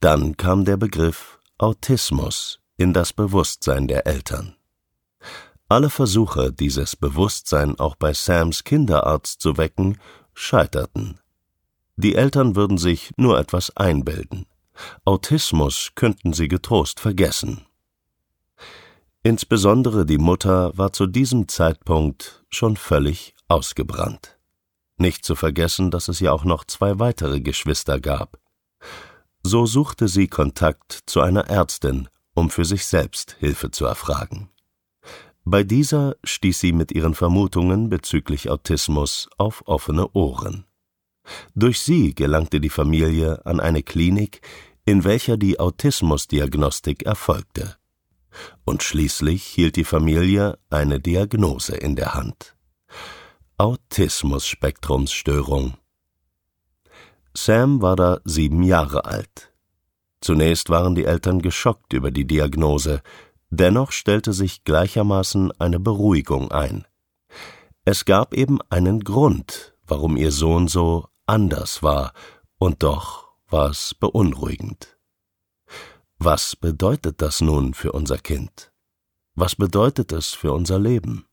Dann kam der Begriff Autismus in das Bewusstsein der Eltern. Alle Versuche, dieses Bewusstsein auch bei Sams Kinderarzt zu wecken, scheiterten. Die Eltern würden sich nur etwas einbilden. Autismus könnten sie getrost vergessen. Insbesondere die Mutter war zu diesem Zeitpunkt schon völlig ausgebrannt. Nicht zu vergessen, dass es ja auch noch zwei weitere Geschwister gab. So suchte sie Kontakt zu einer Ärztin, um für sich selbst Hilfe zu erfragen. Bei dieser stieß sie mit ihren Vermutungen bezüglich Autismus auf offene Ohren. Durch sie gelangte die Familie an eine Klinik, in welcher die Autismusdiagnostik erfolgte. Und schließlich hielt die Familie eine Diagnose in der Hand. Autismus-Spektrumsstörung Sam war da sieben Jahre alt. Zunächst waren die Eltern geschockt über die Diagnose, dennoch stellte sich gleichermaßen eine Beruhigung ein. Es gab eben einen Grund, warum ihr Sohn so anders war, und doch war es beunruhigend. Was bedeutet das nun für unser Kind? Was bedeutet es für unser Leben?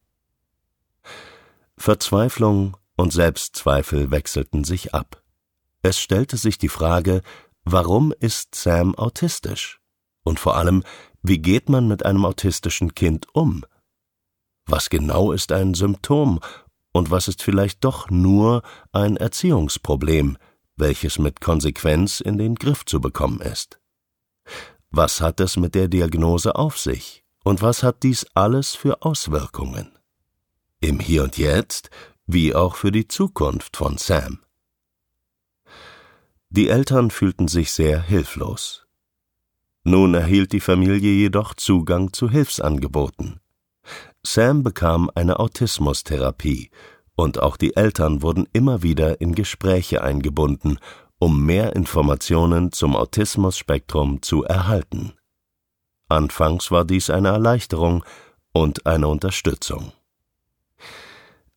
Verzweiflung und Selbstzweifel wechselten sich ab. Es stellte sich die Frage, warum ist Sam autistisch? Und vor allem, wie geht man mit einem autistischen Kind um? Was genau ist ein Symptom und was ist vielleicht doch nur ein Erziehungsproblem, welches mit Konsequenz in den Griff zu bekommen ist? Was hat es mit der Diagnose auf sich und was hat dies alles für Auswirkungen? Im Hier und Jetzt wie auch für die Zukunft von Sam. Die Eltern fühlten sich sehr hilflos. Nun erhielt die Familie jedoch Zugang zu Hilfsangeboten. Sam bekam eine Autismustherapie, und auch die Eltern wurden immer wieder in Gespräche eingebunden, um mehr Informationen zum Autismus-Spektrum zu erhalten. Anfangs war dies eine Erleichterung und eine Unterstützung.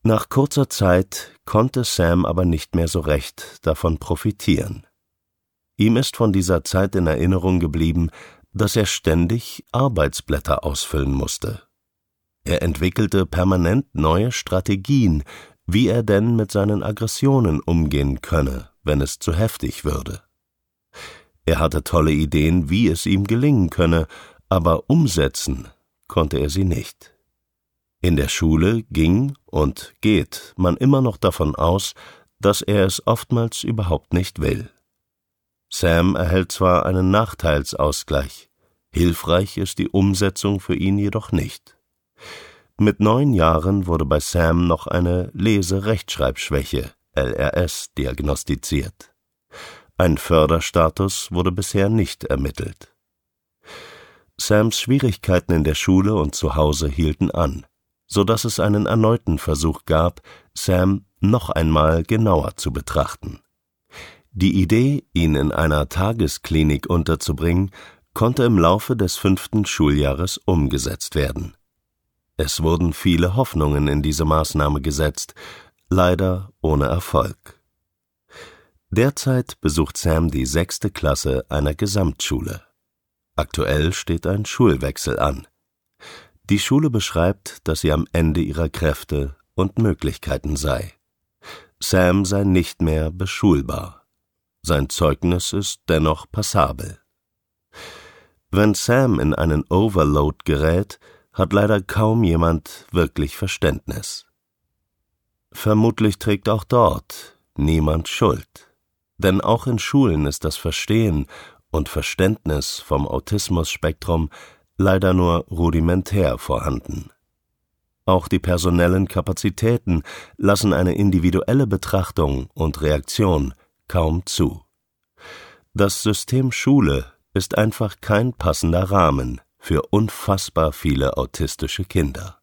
Nach kurzer Zeit konnte Sam aber nicht mehr so recht davon profitieren. Ihm ist von dieser Zeit in Erinnerung geblieben, dass er ständig Arbeitsblätter ausfüllen musste. Er entwickelte permanent neue Strategien, wie er denn mit seinen Aggressionen umgehen könne, wenn es zu heftig würde. Er hatte tolle Ideen, wie es ihm gelingen könne, aber umsetzen konnte er sie nicht. In der Schule ging und geht man immer noch davon aus, dass er es oftmals überhaupt nicht will. Sam erhält zwar einen Nachteilsausgleich, hilfreich ist die Umsetzung für ihn jedoch nicht. Mit neun Jahren wurde bei Sam noch eine Lese-Rechtschreibschwäche LRS diagnostiziert. Ein Förderstatus wurde bisher nicht ermittelt. Sams Schwierigkeiten in der Schule und zu Hause hielten an so dass es einen erneuten Versuch gab, Sam noch einmal genauer zu betrachten. Die Idee, ihn in einer Tagesklinik unterzubringen, konnte im Laufe des fünften Schuljahres umgesetzt werden. Es wurden viele Hoffnungen in diese Maßnahme gesetzt, leider ohne Erfolg. Derzeit besucht Sam die sechste Klasse einer Gesamtschule. Aktuell steht ein Schulwechsel an. Die Schule beschreibt, dass sie am Ende ihrer Kräfte und Möglichkeiten sei. Sam sei nicht mehr beschulbar. Sein Zeugnis ist dennoch passabel. Wenn Sam in einen Overload gerät, hat leider kaum jemand wirklich Verständnis. Vermutlich trägt auch dort niemand Schuld. Denn auch in Schulen ist das Verstehen und Verständnis vom Autismus-Spektrum leider nur rudimentär vorhanden. Auch die personellen Kapazitäten lassen eine individuelle Betrachtung und Reaktion kaum zu. Das System Schule ist einfach kein passender Rahmen für unfassbar viele autistische Kinder.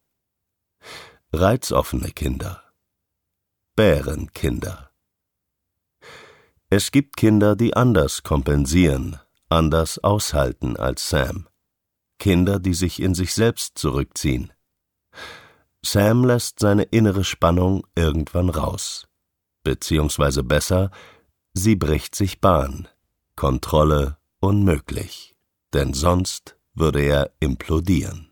Reizoffene Kinder. Bärenkinder. Es gibt Kinder, die anders kompensieren, anders aushalten als Sam. Kinder, die sich in sich selbst zurückziehen. Sam lässt seine innere Spannung irgendwann raus. Beziehungsweise besser, sie bricht sich Bahn. Kontrolle unmöglich, denn sonst würde er implodieren.